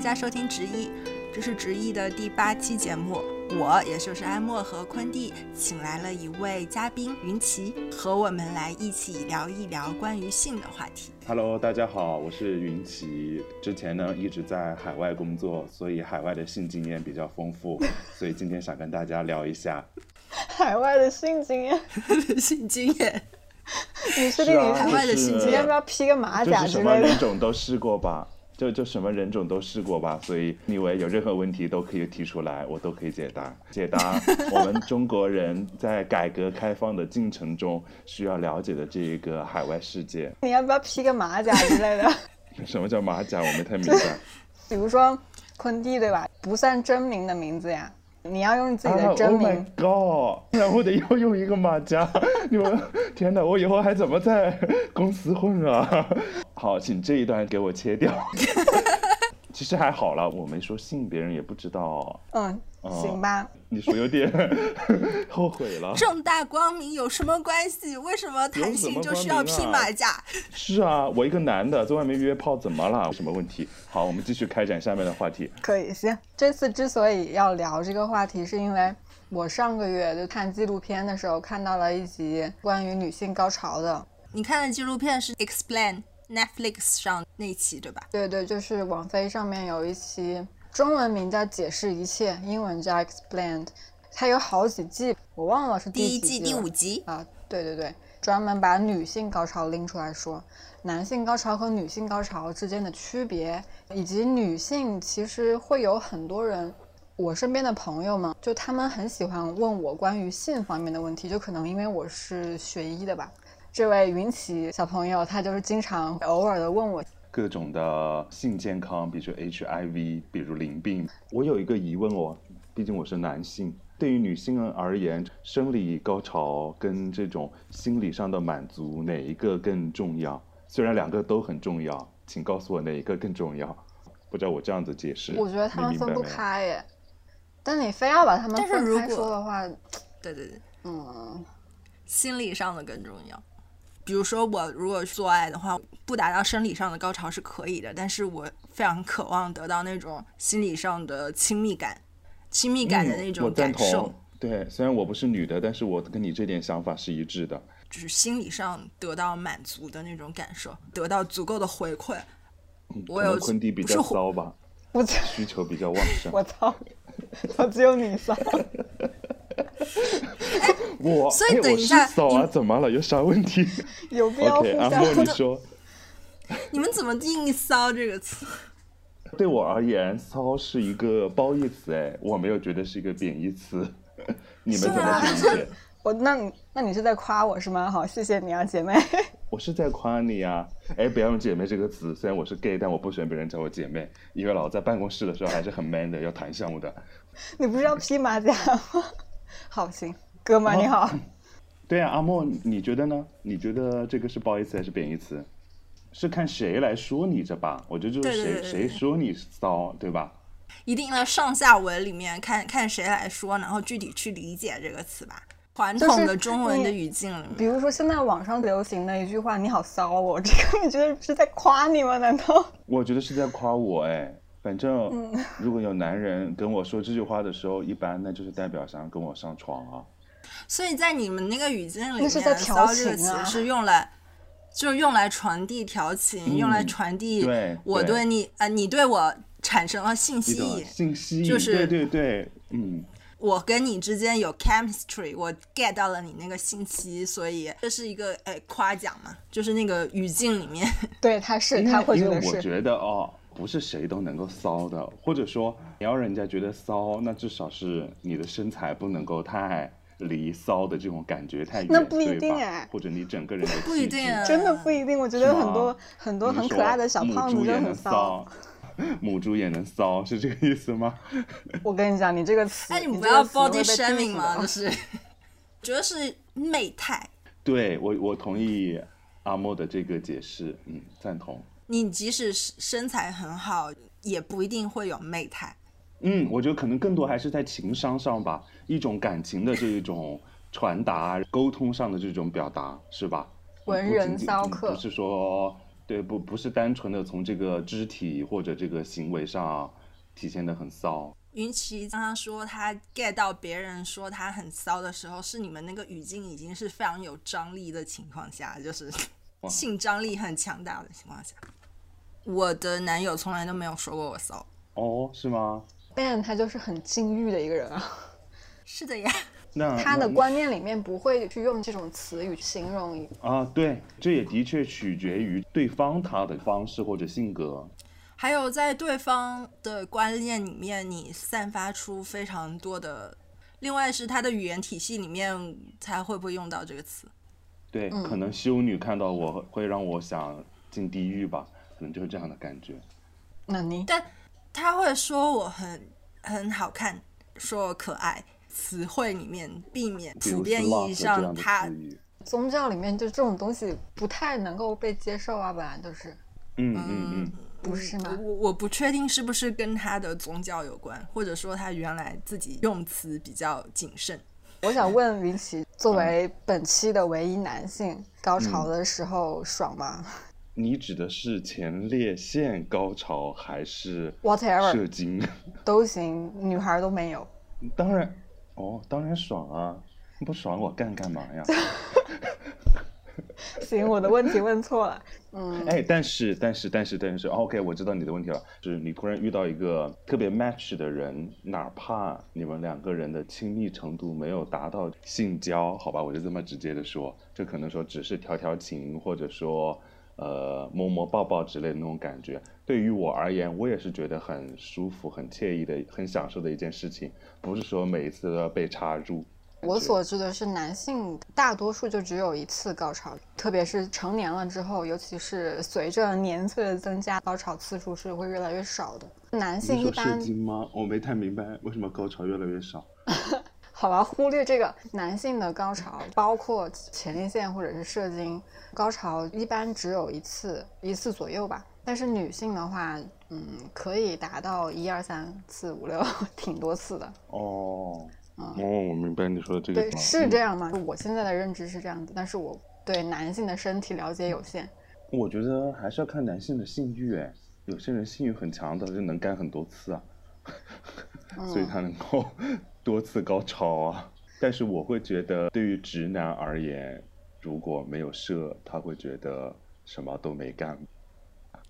大家收听直译，这是直译的第八期节目。我也就是安莫和昆蒂，请来了一位嘉宾云奇，和我们来一起聊一聊关于性的话题。Hello，大家好，我是云奇。之前呢一直在海外工作，所以海外的性经验比较丰富，所以今天想跟大家聊一下。海外的性经验，性经验，你确定你海外的性经验要不要披个马甲就是什么？人种都试过吧，就就什么人种都试过吧，所以你以为有任何问题都可以提出来，我都可以解答。解答我们中国人在改革开放的进程中需要了解的这一个海外世界。你要不要披个马甲之类的？什么叫马甲？我没太明白。比如说昆弟对吧？不算真名的名字呀，你要用自己的啊，Oh 真名。my god！然后得要用一个马甲，你们天哪，我以后还怎么在公司混啊？好，请这一段给我切掉。其实还好了，我没说信，别人也不知道。嗯，哦行吧。你说有点 后悔了。正大光明有什么关系？为什么谈性就需要披马甲？是啊，我一个男的在外面约炮，怎么了？有什么问题？好，我们继续开展下面的话题。可以，行。这次之所以要聊这个话题，是因为我上个月就看纪录片的时候看到了一集关于女性高潮的。你看的纪录片是《Explain》Netflix 上那期对吧？对对，就是网飞上面有一期，中文名叫《解释一切》，英文叫《Explained》，它有好几季，我忘了是第一季第五集，啊，对对对，专门把女性高潮拎出来说，男性高潮和女性高潮之间的区别，以及女性其实会有很多人，我身边的朋友们，就他们很喜欢问我关于性方面的问题，就可能因为我是学医的吧。这位云奇小朋友，他就是经常偶尔的问我，各种的性健康，比如 HIV，比如淋病。我有一个疑问哦，毕竟我是男性，对于女性而言，生理高潮跟这种心理上的满足，哪一个更重要？虽然两个都很重要，请告诉我哪一个更重要？不知道我这样子解释，我觉得他们分不。开耶。但你非要把他们但是分开如果说的话，对对对，嗯，心理上的更重要。比如说，我如果做爱的话，不达到生理上的高潮是可以的，但是我非常渴望得到那种心理上的亲密感，亲密感的那种感受，同。对，虽然我不是女的，但是我跟你这点想法是一致的。就是心理上得到满足的那种感受，得到足够的回馈。我有昆弟比较骚吧，我需求比较旺盛。我操，我只有你骚。我所以等一下骚啊，怎么了？有啥问题 有必要互相莫你说，你们怎么定义“骚”这个词？对我而言，骚是一个褒义词，哎，我没有觉得是一个贬义词。你们怎么去理解？我那你那你是在夸我是吗？好，谢谢你啊，姐妹。我是在夸你啊！哎，不要用“姐妹”这个词。虽然我是 gay，但我不喜欢别人叫我姐妹，因为老在办公室的时候还是很 man 的，要谈项目的。你不是要披马甲吗？好，行，哥们你好。对啊，阿莫，你觉得呢？你觉得这个是褒义词还是贬义词？是看谁来说你这吧？我觉得就是谁对对对谁说你骚，对吧？一定的上下文里面看看谁来说，然后具体去理解这个词吧。传统的中文的语境里面，比如说现在网上流行的一句话“你好骚哦”，这个你觉得是在夸你吗？难道？我觉得是在夸我哎。反正嗯 如果有男人跟我说这句话的时候，一般那就是代表想要跟我上床啊。所以在你们那个语境里面，“是在调骚”这个词是用来，就是用来传递调情，用来传递我对对你啊、你对我产生了性吸引，性吸引，信息，就是对对对，嗯，我跟你之间有 chemistry，我 get 到了你那个信息，所以这是一个哎夸奖嘛，就是那个语境里面，对，他是他会因觉得是。为我觉得哦，不是谁都能够骚的，或者说你要人家觉得骚，那至少是你的身材不能够太离骚的这种感觉太远，那不一定哎或者你整个人的不一气质定啊真的不一定，我觉得很多很多很可爱的小胖子就很骚。母猪也能骚，是这个意思吗？我跟你讲，你这个词，哎，你你不要 body shaming 定嘛，死的就是 主要是媚态。对我，我同意阿莫的这个解释，嗯，赞同。你即使是身材很好，也不一定会有媚态。嗯，我觉得可能更多还是在情商上吧，一种感情的这一种传达、沟通上的这种表达，是吧？文人骚客不是说对，不不是单纯的从这个肢体或者这个行为上体现的很骚。云奇刚刚说他 get 到别人说他很骚的时候，是你们那个语境已经是非常有张力的情况下，就是 性张力很强大的情况下。我的男友从来都没有说过我骚。哦，是吗？Ben 他就是很禁欲的一个人啊，是的呀。那他的观念里面不会去用这种词语形容啊，对，这也的确取决于对方他的方式或者性格。还有在对方的观念里面，你散发出非常多的。另外是他的语言体系里面，才会不会用到这个词？对，嗯可能修女看到我会让我想进地狱吧，可能就是这样的感觉。那你但他会说我很很好看，说我可爱。词汇里面避免普遍意义上他。宗教里面就这种东西不太能够被接受啊，本来就是嗯嗯嗯，不是吗？我我不确定是不是跟他的宗教有关，或者说他原来自己用词比较谨慎。我想问云奇，作为本期的唯一男性，高潮的时候爽吗你指的是前列腺高潮还是？Whatever 射精？都行，女孩都没有。当然，哦，当然爽啊！不爽我干干嘛呀？行，我的问题问错了。嗯，哎，但是但是但是但是、哦、，OK，我知道你的问题了，就是你突然遇到一个特别 match 的人，哪怕你们两个人的亲密程度没有达到性交，好吧，我就这么直接的说，这可能说只是调调情，或者说呃摸摸抱抱之类的那种感觉，对于我而言，我也是觉得很舒服、很惬意的、很享受的一件事情，不是说每一次都要被插入。我所知的是，男性大多数就只有一次高潮，特别是成年了之后，尤其是随着年岁的增加，高潮次数是会越来越少的。男性一般精吗？我没太明白为什么高潮越来越少。好吧，忽略这个男性的高潮，包括前列腺或者是射精，高潮一般只有一次，一次左右吧。但是女性的话，嗯，可以达到一二三四五六，挺多次的。哦，哦，我明白你说的这个对，是嗯这样吗？我现在的认知是这样子，但是我对男性的身体了解有限。我觉得还是要看男性的性欲，哎，有些人性欲很强的，就能干很多次啊，所以他能够多次高潮啊。但是我会觉得，对于直男而言，如果没有射，他会觉得什么都没干。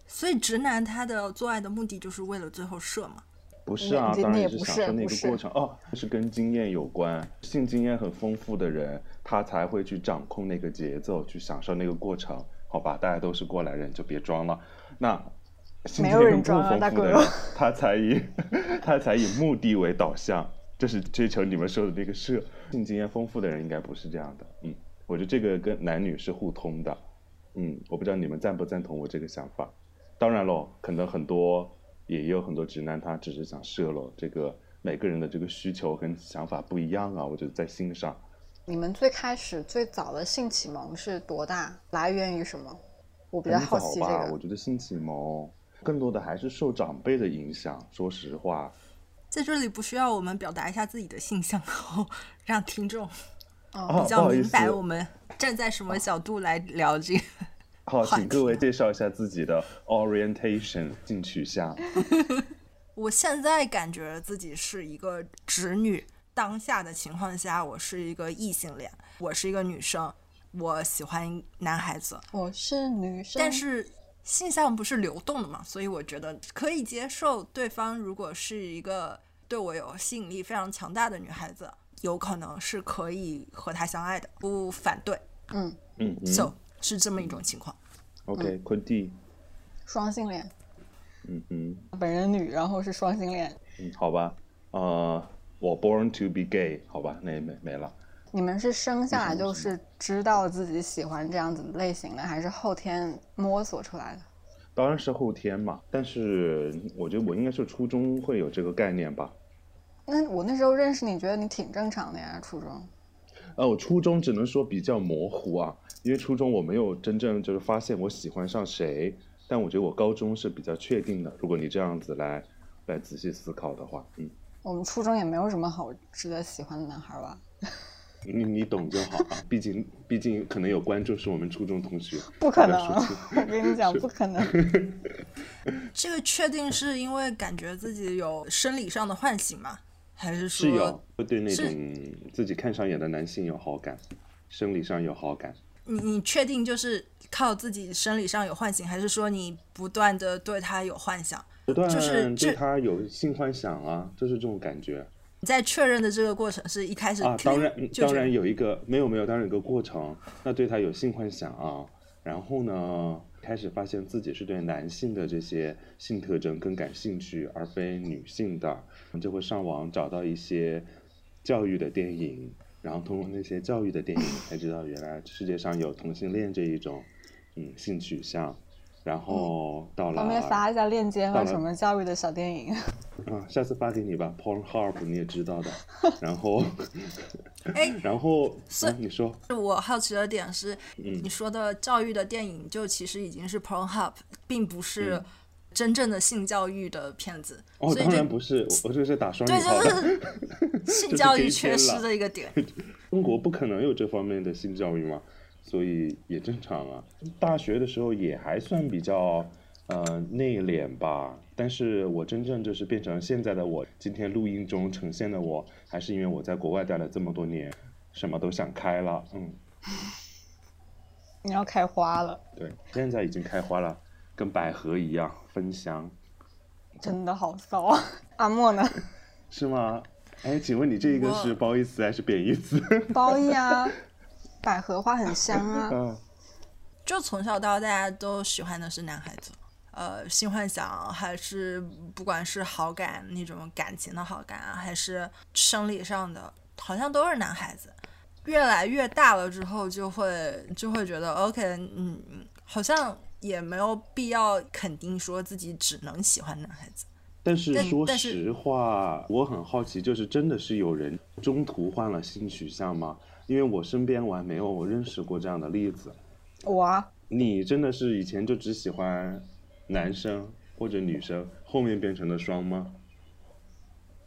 所以直男他的做爱的目的就是为了最后射嘛？不是啊，当然也不享受那个过程哦，是跟经验有关。性经验很丰富的人，他才会去掌控那个节奏，去享受那个过程，好吧？大家都是过来人，就别装了。那性没经验不有人装啊丰大哥富的人，他才以 他才以目的为导向，这是追求你们说的那个射。性经验丰富的人应该不是这样的，嗯，我觉得这个跟男女是互通的，嗯，我不知道你们赞不赞同我这个想法。当然喽，可能很多也有很多直男，他只是想射喽。这个每个人的这个需求跟想法不一样啊，我觉得在心上，你们最开始最早的性启蒙是多大？来源于什么？我比较好奇这个吧。我。觉得性启蒙更多的还是受长辈的影响。说实话，在这里不需要我们表达一下自己的性向，然后让听众比较明白我们站在什么角度来聊这个。好，话请各位介绍一下自己的 orientation 性取向。我现在感觉自己是一个直女，当下的情况下，我是一个异性恋，我是一个女生，我喜欢男孩子，我是女生，但是性向不是流动的嘛，所以我觉得可以接受对方如果是一个对我有吸引力非常强大的女孩子，有可能是可以和她相爱的，不反对。嗯，嗯嗯 So 是这么一种情况。，OK，昆蒂，双性恋，嗯嗯本人女，然后是双性恋。嗯，好吧，呃，我 born to be gay，好吧，那也没没了。你们是生下来就是知道自己喜欢这样子类型的，还是后天摸索出来的？当然是后天嘛，但是我觉得我应该是初中会有这个概念吧。那我那时候认识你，觉得你挺正常的呀，初中。呃，我初中只能说比较模糊啊，因为初中我没有真正就是发现我喜欢上谁，但我觉得我高中是比较确定的。如果你这样子来来仔细思考的话，嗯，我们初中也没有什么好值得喜欢的男孩吧？你你懂就好啊，毕竟毕竟可能有观众是我们初中同学，不可能我跟你讲，不可能。这个确定是因为感觉自己有生理上的唤醒吗？还是说是有会对那种自己看上眼的男性有好感，生理上有好感。你你确定就是靠自己生理上有唤醒，还是说你不断的对他有幻想？不断就是对他有性幻想啊，就是这种感觉你在确认的这个过程是一开始啊。当然当然有一个没有没有，当然有个过程，那对他有性幻想啊，然后呢，开始发现自己是对男性的这些性特征更感兴趣，而非女性的，就会上网找到一些教育的电影，然后通过那些教育的电影才知道原来世界上有同性恋这一种嗯性取向，然后到了方便发一下链接和什么教育的小电影？啊，下次发给你吧，Pornhub 你也知道的。然后，哎 然后，是啊、你说，我好奇的点是，嗯。你说的教育的电影就其实已经是 Pornhub，并不是嗯。真正的性教育的片子，哦，当所以这然不是，我我这是打双引对，号是性教育缺失的一个点。中国不可能有这方面的性教育嘛，所以也正常啊。大学的时候也还算比较呃内敛吧，但是我真正就是变成现在的我，今天录音中呈现的我，还是因为我在国外待了这么多年，什么都想开了，嗯，你要开花了，对，现在已经开花了，跟百合一样芬香，真的好骚啊！阿莫呢？是吗？哎，请问你这个是褒义词还是贬义词？褒义啊，百合花很香啊。嗯，就从小到大，大家都喜欢的是男孩子，呃，性幻想还是不管是好感那种感情的好感啊，还是生理上的，好像都是男孩子。越来越大了之后，就会就会觉得，OK，嗯，好像也没有必要肯定说自己只能喜欢男孩子。但是但但是说实话，我很好奇，就是真的是有人中途换了性取向吗？因为我身边我还没有认识过这样的例子。我啊，你真的是以前就只喜欢男生或者女生，后面变成了双吗？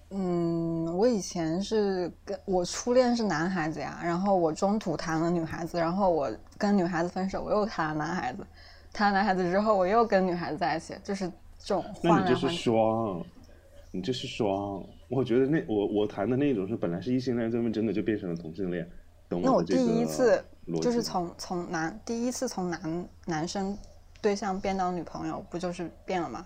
嗯，我以前是跟我初恋是男孩子呀，然后我中途谈了女孩子，然后我跟女孩子分手，我又谈了男孩子，谈了男孩子之后，我又跟女孩子在一起，就是这种那你这是。双，你就是双。我觉得那我我谈的那种是本来是异性恋，最后真的就变成了同性恋，懂那我第我的这个一次就是从从男第一次从男男生对象变到女朋友，不就是变了吗？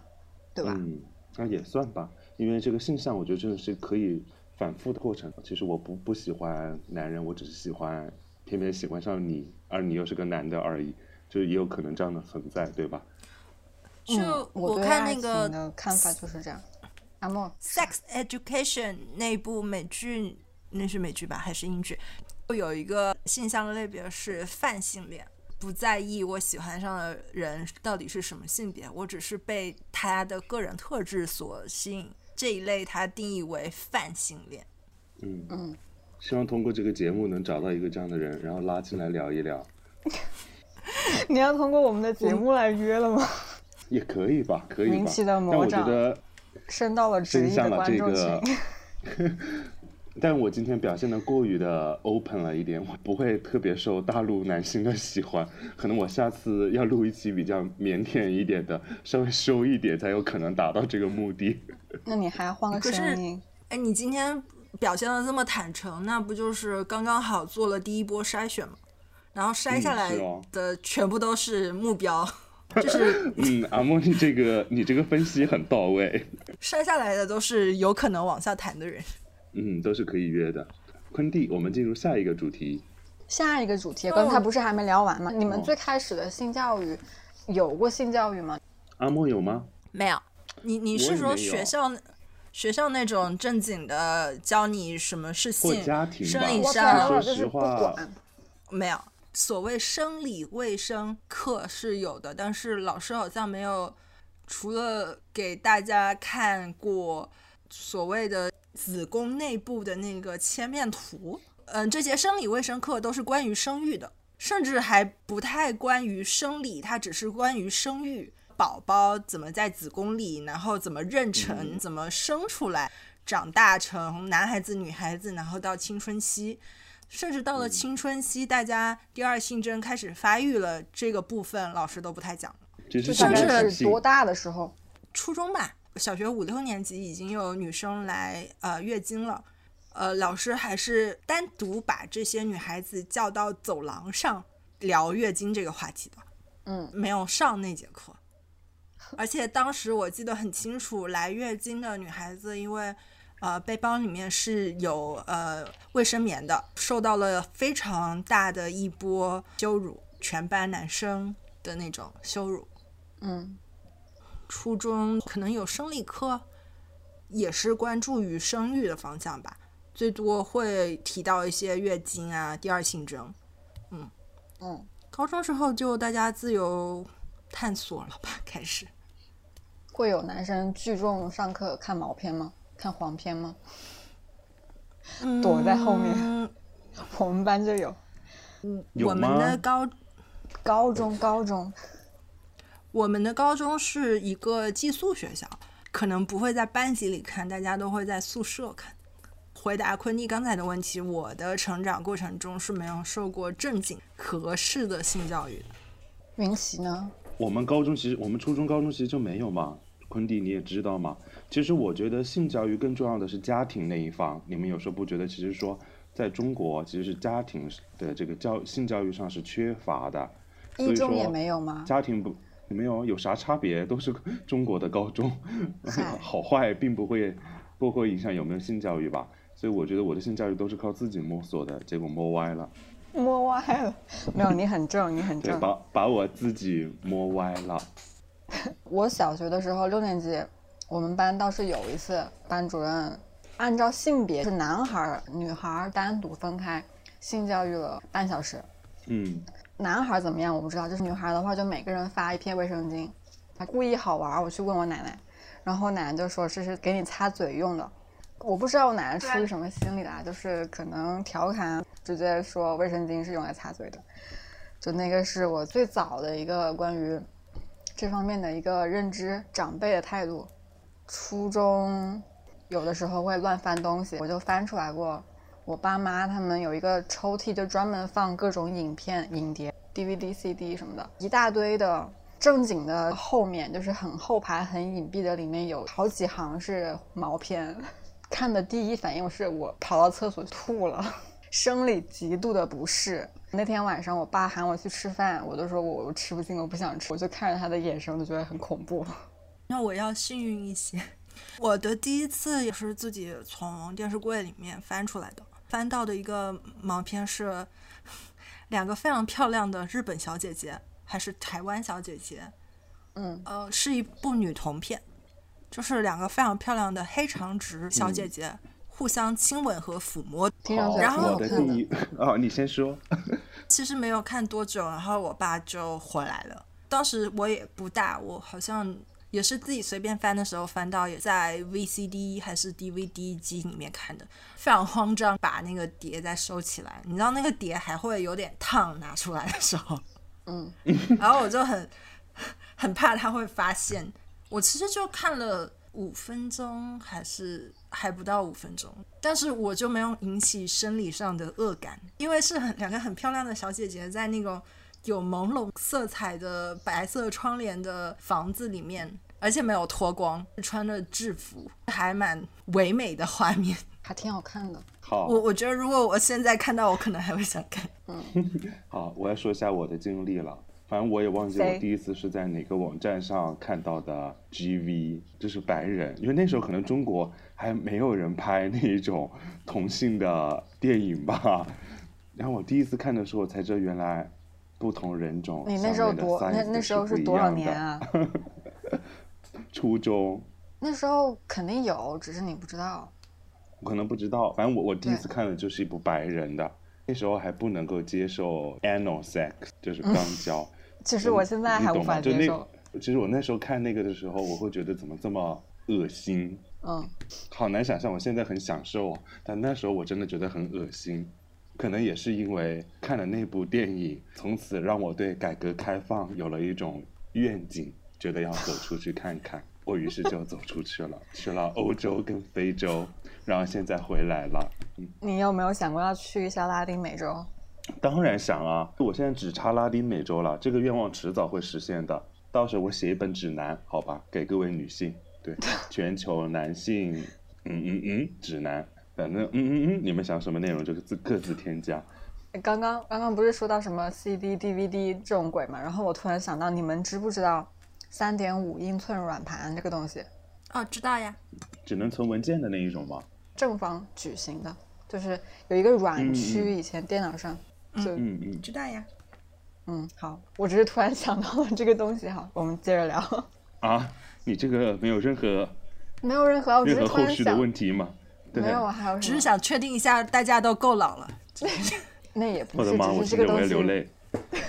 对吧？嗯，那也算吧，因为这个性向，我觉得真的是可以反复的过程。其实我不不喜欢男人，我只是喜欢偏偏喜欢上你，而你又是个男的而已，就也有可能这样的存在，对吧？就嗯、我对爱情看那个的看法就是这样。阿莫，Sex Education 那部美剧，那是美剧吧还是英剧？有一个性向的类别是泛性恋，不在意我喜欢上的人到底是什么性别，我只是被他的个人特质所吸引。这一类他定义为泛性恋。嗯嗯，希望通过这个节目能找到一个这样的人，然后拉进来聊一聊，你要通过我们的节目来约了吗？也可以吧，可以吧。名气的但我觉魔掌得升到了直真译的观众群。个。但我今天表现的过于的 open 了一点，我不会特别受大陆男性的喜欢。可能我下次要录一期比较腼腆一点的，稍微收一点，才有可能达到这个目的。那你还要换个声音？哎，你今天表现的这么坦诚，那不就是刚刚好做了第一波筛选吗？然后筛下来的全部都是目标，就是嗯，阿莫，你这个你这个分析很到位。筛下来的都是有可能往下谈的人。嗯，都是可以约的。昆蒂，我们进入下一个主题。下一个主题，刚才不是还没聊完吗？你们哦最开始的性教育有过性教育吗？阿莫有吗？没有，你你是说学校学校那种正经的教你什么是或性家庭吧我生理上我说就是不实话管。没有？所谓生理卫生课是有的，但是老师好像没有，除了给大家看过所谓的子宫内部的那个切面图，嗯，这些生理卫生课都是关于生育的，甚至还不太关于生理，它只是关于生育，宝宝怎么在子宫里，然后怎么妊娠，怎么生出来，长大成男孩子、女孩子，然后到青春期。甚至到了青春期，大家第二性征开始发育了，这个部分老师都不太讲了。其实大甚至概是多大的时候？初中吧，小学五六年级已经有女生来呃月经了，呃，老师还是单独把这些女孩子叫到走廊上聊月经这个话题的，嗯，没有上那节课。而且当时我记得很清楚，来月经的女孩子因为呃背包里面是有呃卫生棉的，受到了非常大的一波羞辱，全班男生的那种羞辱。嗯，初中可能有生理课，也是关注于生育的方向吧，最多会提到一些月经啊、第二性征。嗯嗯，高中时候就大家自由探索了吧，开始。会有男生聚众上课看毛片吗？看黄片吗？躲在后面嗯 我们班就有，有我们吗的高高中高中，我们的高中是一个寄宿学校，可能不会在班级里看，大家都会在宿舍看。回答昆蒂刚才的问题，我的成长过程中是没有受过正经合适的性教育的。云奇呢？我们高中其实，我们初中、高中其实就没有嘛。昆弟你也知道嘛。其实我觉得性教育更重要的是家庭那一方。你们有时候不觉得，其实说在中国，其实是家庭的这个教性教育上是缺乏的。所以说一中也没有吗？家庭不没有有啥差别，都是中国的高中，好坏并不会不会影响有没有性教育吧。所以我觉得我的性教育都是靠自己摸索的，结果摸歪了，摸歪了，没有，你很正，你很，正。把把我自己摸歪了。我小学的时候，六年级，我们班倒是有一次，班主任按照性别是男孩儿、女孩儿单独分开性教育了半小时。嗯，男孩儿怎么样我不知道，就是女孩儿的话，就每个人发一片卫生巾。他故意好玩儿，我去问我奶奶，然后奶奶就说这是给你擦嘴用的。我不知道我奶奶出于什么心理啦，就是可能调侃，直接说卫生巾是用来擦嘴的。就那个是我最早的一个关于这方面的一个认知，长辈的态度。初中有的时候会乱翻东西，我就翻出来过。我爸妈他们有一个抽屉，就专门放各种影片、影碟、DVD、CD 什么的，一大堆的。正经的后面就是很后排、很隐蔽的，里面有好几行是毛片。看的第一反应是我跑到厕所吐了，生理极度的不适。那天晚上我爸喊我去吃饭，我都说我我吃不进，我不想吃，我就看着他的眼神，我就觉得很恐怖。那我要幸运一些，我的第一次也是自己从电视柜里面翻出来的，翻到的一个毛片是 两个非常漂亮的日本小姐姐，还是台湾小姐姐，嗯，呃，是一部女同片，就是两个非常漂亮的黑长直小姐姐、互相亲吻和抚摸。然后挺好我看的。第一哦，你先说。其实没有看多久，然后我爸就回来了。当时我也不大，我好像也是自己随便翻的时候翻到，也在 VCD 还是 DVD 机里面看的，非常慌张，把那个碟再收起来。你知道那个碟还会有点烫，拿出来的时候，嗯，然后我就很很怕他会发现。我其实就看了五分钟，还是还不到五分钟，但是我就没有引起生理上的恶感，因为是很两个很漂亮的小姐姐在那种有朦胧色彩的白色窗帘的房子里面，而且没有脱光，穿着制服，还蛮唯美的画面。还挺好看的。好，我我觉得如果我现在看到，我可能还会想看。嗯 好，我要说一下我的经历了。反正我也忘记我第一次是在哪个网站上看到的 GV，就是白人，因为那时候可能中国还没有人拍 那一种同性的电影吧。然后我第一次看的时候，我才知道原来不同人种你那时候多那那时候是多少？年啊？初中，那时候肯定有，只是你不知道。我可能不知道，反正我我第一次看的就是一部白人的，那时候还不能够接受 anal sex，就是肛 交。其实我现在还无你懂吗？就那法接受。，其实我那时候看那个的时候，我会觉得怎么这么恶心，嗯，好难想象。我现在很享受哦，但那时候我真的觉得很恶心。可能也是因为看了那部电影，从此让我对改革开放有了一种愿景，觉得要走出去看看。我于是就走出去了，去了欧洲跟非洲，然后现在回来了。你有没有想过要去一下拉丁美洲？当然想啊，我现在只差拉丁美洲了，这个愿望迟早会实现的。到时候我写一本指南，好吧，给各位女性，对 全球男性，嗯嗯嗯，指南，反正嗯嗯嗯，你们想什么内容就是自各自添加。刚刚刚刚不是说到什么 CD、DVD 这种鬼嘛？然后我突然想到，你们知不知道三点五英寸软盘这个东西？哦，知道呀。只能存文件的那一种吗？正方矩形的，就是有一个软区，嗯以前电脑上就嗯嗯，知道呀。嗯好，我只是突然想到了这个东西。哈，我们接着聊。啊，你这个没有任何没有任何，我只是任何后续的突然想，问题吗？对没有我，还有只是想确定一下，大家都够老了。那也不是，我的妈，我只是这个东听着我要流。泪。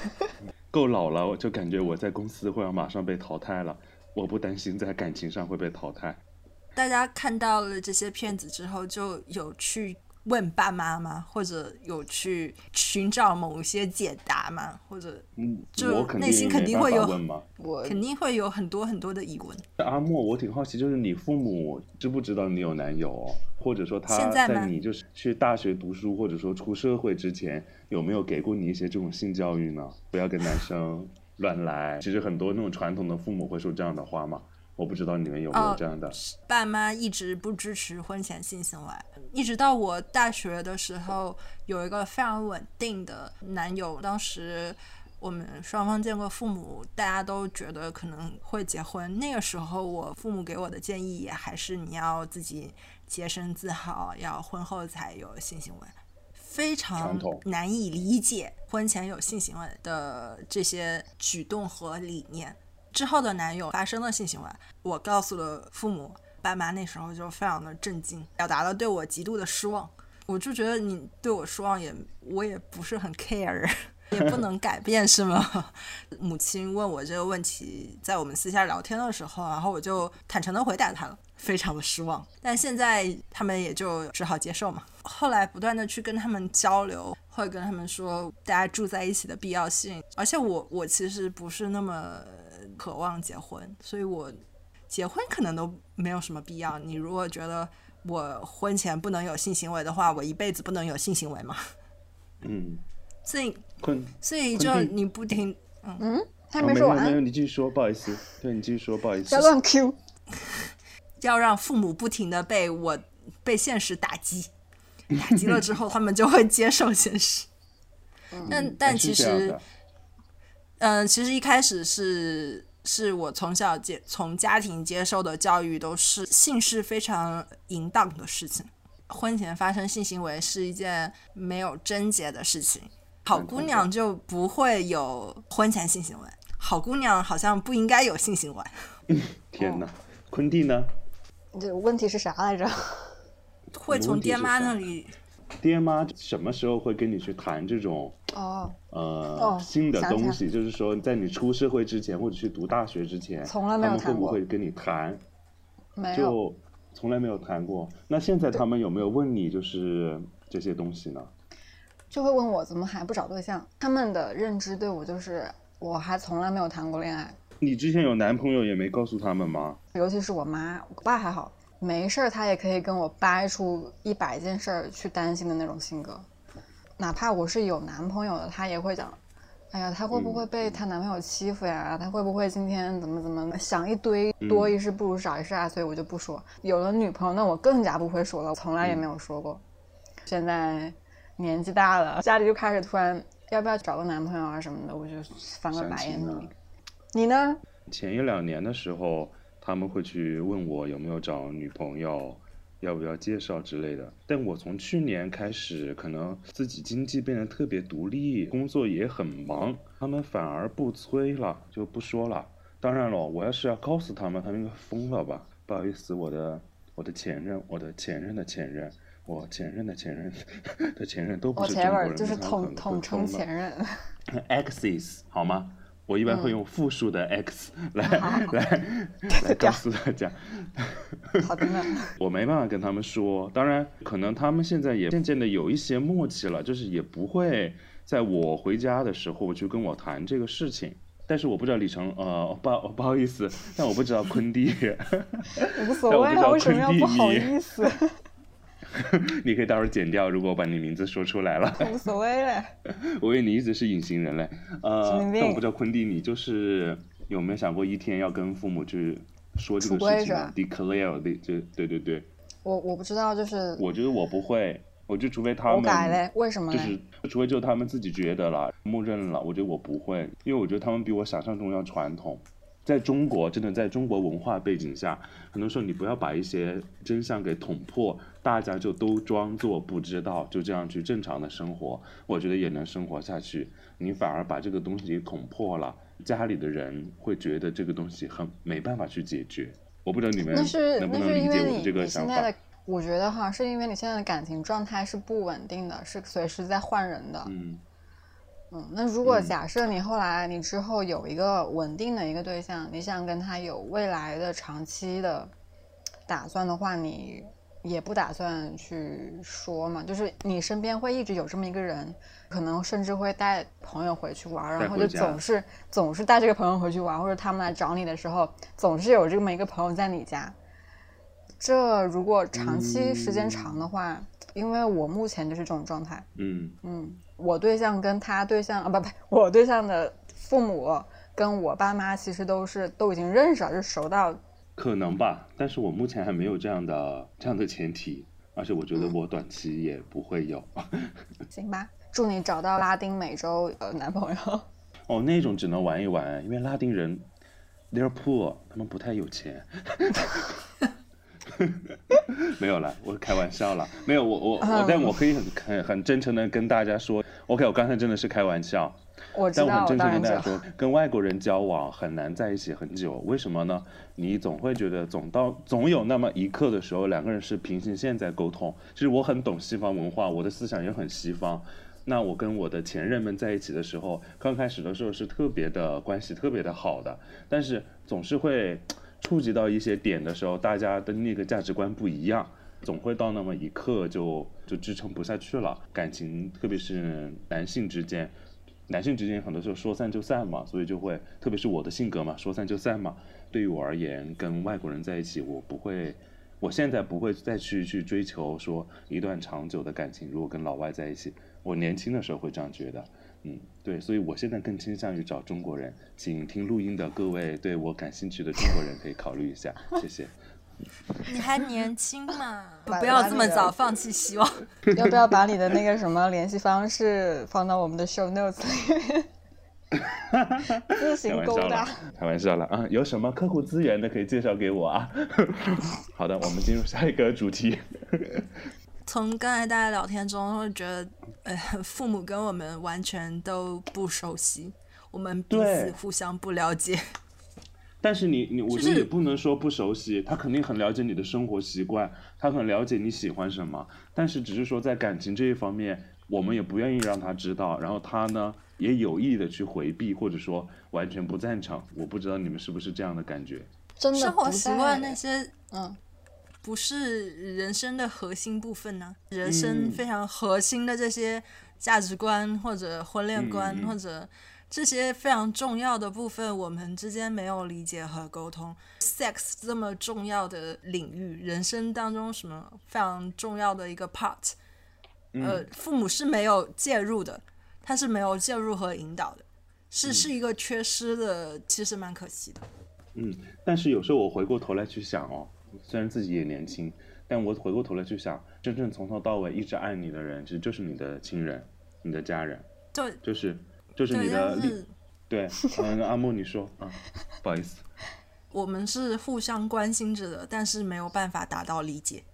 够老了，我就感觉我在公司会要马上被淘汰了。我不担心在感情上会被淘汰。大家看到了这些片子之后，就有去问爸妈吗？或者有去寻找某一些解答吗？或者嗯，就我肯定内心肯定会有。我肯定会有很多很多的疑问。阿莫，我挺好奇，就是你父母知不知道你有男友，或者说他现在你就是去大学读书，或者说出社会之前，有没有给过你一些这种性教育呢？不要跟男生乱来。其实很多那种传统的父母会说这样的话嘛。我不知道你们有没有哦这样的。爸妈一直不支持婚前性行为，一直到我大学的时候，有一个非常稳定的男友。当时我们双方见过父母，大家都觉得可能会结婚。那个时候，我父母给我的建议也还是你要自己洁身自好，要婚后才有性行为。非常难以理解婚前有性行为的这些举动和理念。之后的男友发生了性行为，我告诉了父母，爸妈那时候就非常的震惊，表达了对我极度的失望。我就觉得你对我失望也，我也不是很 care，也不能改变是吗？母亲问我这个问题，在我们私下聊天的时候，然后我就坦诚的回答他了，非常的失望。但现在他们也就只好接受嘛。后来不断的去跟他们交流，会跟他们说大家住在一起的必要性，而且我我其实不是那么渴望结婚，所以我结婚可能都没有什么必要。你如果觉得我婚前不能有性行为的话，我一辈子不能有性行为嘛？嗯，所以坤，所以就你不听，还哦没说完，没有没有，你继续说，不好意思。对你继续说，不好意思不要。乱 Q。要让父母不停的被我被现实打击，打击了之后，他们就会接受现实。但但其实嗯、其实一开始是是我从小接从家庭接受的教育都是性是非常淫荡的事情，婚前发生性行为是一件没有贞洁的事情，好姑娘就不会有婚前性行为，好姑娘好像不应该有性行为。天哪，昆蒂呢？这问题是啥来着？会从爹妈那里爹妈什么时候会跟你去谈这种哦，呃、哦新的东西？就是说，在你出社会之前或者去读大学之前，从来没有他们会谈过不会跟你谈？没有。就从来没有谈过。那现在他们有没有问你就是这些东西呢？就会问我怎么还不找对象。他们的认知对我就是，我还从来没有谈过恋爱，你之前有男朋友也没告诉他们吗？尤其是我妈，我爸还好，没事儿他也可以跟我掰出一百件事儿去担心的那种性格。哪怕我是有男朋友的，他也会讲，哎呀，她会不会被她男朋友欺负呀？她会不会今天怎么怎么想一堆，多一事不如少一事啊？所以我就不说。有了女朋友，那我更加不会说了，从来也没有说过。现在年纪大了，家里就开始突然要不要找个男朋友啊什么的，我就翻个白眼。你呢？前一两年的时候，他们会去问我有没有找女朋友，要不要介绍之类的。但我从去年开始，可能自己经济变得特别独立，工作也很忙，他们反而不催了，就不说了。当然了，我要是要告诉他们，他们应该疯了吧？不好意思，我的我的前任，我的前任的前任，我前任的前任 的前任都不是中国人，就是统称前任。exes 好吗？我一般会用复数的 x 来、好来来告诉大家，好的呢。我没办法跟他们说。当然，可能他们现在也渐渐的有一些默契了，就是也不会在我回家的时候去跟我谈这个事情。但是我不知道李成，呃，不不好意思，但我不知道坤弟，无所谓我不知道为什么要坤弟不好意思？你可以待会儿剪掉，如果我把你名字说出来了。无所谓嘞。我以为你一直是隐形人嘞。呃，但我不知道昆弟，你就是有没有想过一天要跟父母去说这个事情？declare 对对对，我我不知道，就是我觉得我不会，我就除非他们我改嘞，为什么就？是除非就他们自己觉得了，默认了，我觉得我不会，因为我觉得他们比我想象中要传统。在中国，真的在中国文化背景下，很多时候你不要把一些真相给捅破，大家就都装作不知道，就这样去正常的生活，我觉得也能生活下去。你反而把这个东西给捅破了，家里的人会觉得这个东西很没办法去解决。我不知道你们能不能理解我的这个想法？我觉得哈，是因为你现在的感情状态是不稳定的，是随时在换人的。嗯嗯，那如果嗯。假设你后来你之后有一个稳定的一个对象，你想跟他有未来的长期的打算的话，你也不打算去说嘛？就是你身边会一直有这么一个人，可能甚至会带朋友回去玩，然后就总是总是带这个朋友回去玩，或者他们来找你的时候，总是有这么一个朋友在你家。这如果长期时间长的话，因为我目前就是这种状态，嗯。嗯，我对象跟他对象啊，不不，我对象的父母跟我爸妈其实都是都已经认识了，就熟到可能吧，但是我目前还没有这样的这样的前提，而且我觉得我短期也不会有。行吧。祝你找到拉丁美洲呃男朋友。哦，那种只能玩一玩，因为拉丁人，they're poor，他们不太有钱。没有了，我开玩笑了。没有，我我我，但我可以很很很真诚的跟大家说，OK，我刚才真的是开玩笑。但我很真诚跟大家。说，跟外国人交往很难在一起很久，为什么呢？你总会觉得总到总有那么一刻的时候，两个人是平行线在沟通。其实我很懂西方文化，我的思想也很西方。那我跟我的前任们在一起的时候，刚开始的时候是特别的关系特别的好的，但是总是会触及到一些点的时候，大家的那个价值观不一样，总会到那么一刻就就支撑不下去了。感情，特别是男性之间，男性之间很多时候说散就散嘛，所以就会，特别是我的性格嘛，说散就散嘛。对于我而言，跟外国人在一起，我不会，我现在不会再去去追求说一段长久的感情。如果跟老外在一起，我年轻的时候会这样觉得，嗯，对，所以我现在更倾向于找中国人。请听录音的各位对我感兴趣的中国人可以考虑一下，谢谢。你还年轻嘛，不要这么早放弃希望。要不要把你的那个什么联系方式放到我们的 show notes 里面？自开行勾玩笑了搭。，开玩笑了啊！有什么客户资源的可以介绍给我啊？好的，我们进入下一个主题。从刚才大家聊天中会觉得，呃，父母跟我们完全都不熟悉，我们彼此互相不了解。但是你你，我就是觉得也不能说不熟悉，他肯定很了解你的生活习惯，他很了解你喜欢什么，但是只是说在感情这一方面，我们也不愿意让他知道，然后他呢也有意的去回避，或者说完全不赞成。我不知道你们是不是这样的感觉？真的生活不习惯那些嗯，不是人生的核心部分呢、人生嗯非常核心的这些价值观或者婚恋观、或者这些非常重要的部分，我们之间没有理解和沟通。sex 这么重要的领域，人生当中什么非常重要的一个 part，、呃，父母是没有介入的，他是没有介入和引导的，是是一个缺失的，其实蛮可惜的。嗯，但是有时候我回过头来去想哦，虽然自己也年轻，但我回过头来去想，真正从头到尾一直爱你的人，其实就是你的亲人、你的家人，对就是就是你，的对。嗯，阿木你说啊，不好意思。我们是互相关心着的，但是没有办法达到理解。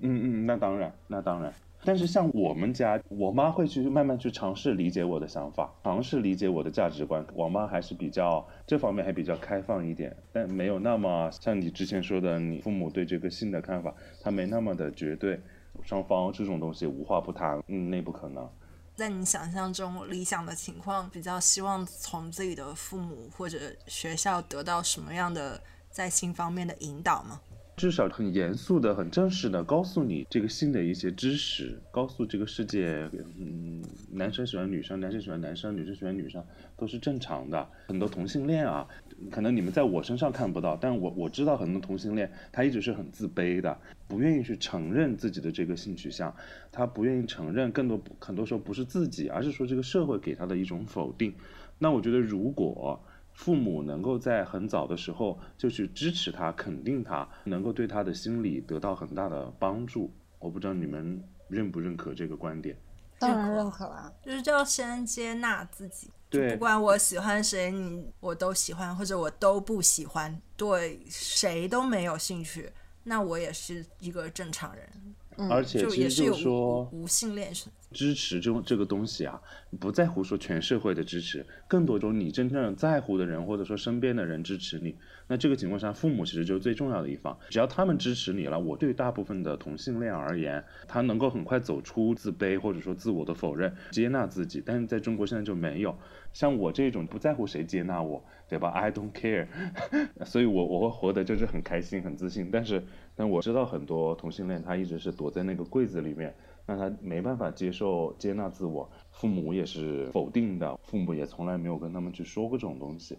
嗯嗯，那当然，那当然。但是像我们家，我妈会去慢慢去尝试理解我的想法，尝试理解我的价值观。我妈还是比较这方面还比较开放一点，但没有那么像你之前说的，你父母对这个性的看法，他没那么的绝对。双方这种东西无话不谈，嗯，那不可能。在你想象中理想的情况，比较希望从自己的父母或者学校得到什么样的在性方面的引导吗？至少很严肃的、很正式的告诉你这个性的一些知识，告诉这个世界，嗯，男生喜欢女生，男生喜欢男生，女生喜欢女生都是正常的。很多同性恋啊，可能你们在我身上看不到，但我我知道很多同性恋他一直是很自卑的，不愿意去承认自己的这个性取向，他不愿意承认，更多很多时候不是自己，而是说这个社会给他的一种否定。那我觉得如果。父母能够在很早的时候就去支持他、肯定他，能够对他的心理得到很大的帮助。我不知道你们认不认可这个观点？当然认可啦，就是要先接纳自己。对，不管我喜欢谁，你我都喜欢，或者我都不喜欢，对谁都没有兴趣，那我也是一个正常人。而且其实就是说，无性恋是。支持这这个东西啊，不在乎说全社会的支持，更多种你真正在乎的人或者说身边的人支持你。那这个情况下，父母其实就是最重要的一方。只要他们支持你了，我对大部分的同性恋而言，他能够很快走出自卑或者说自我的否认，接纳自己。但是在中国现在就没有像我这种不在乎谁接纳我，对吧？I don't care，所以我我会活得就是很开心很自信。但是但我知道很多同性恋他一直是躲在那个柜子里面。那他没办法接受接纳自我，父母也是否定的，父母也从来没有跟他们去说过这种东西。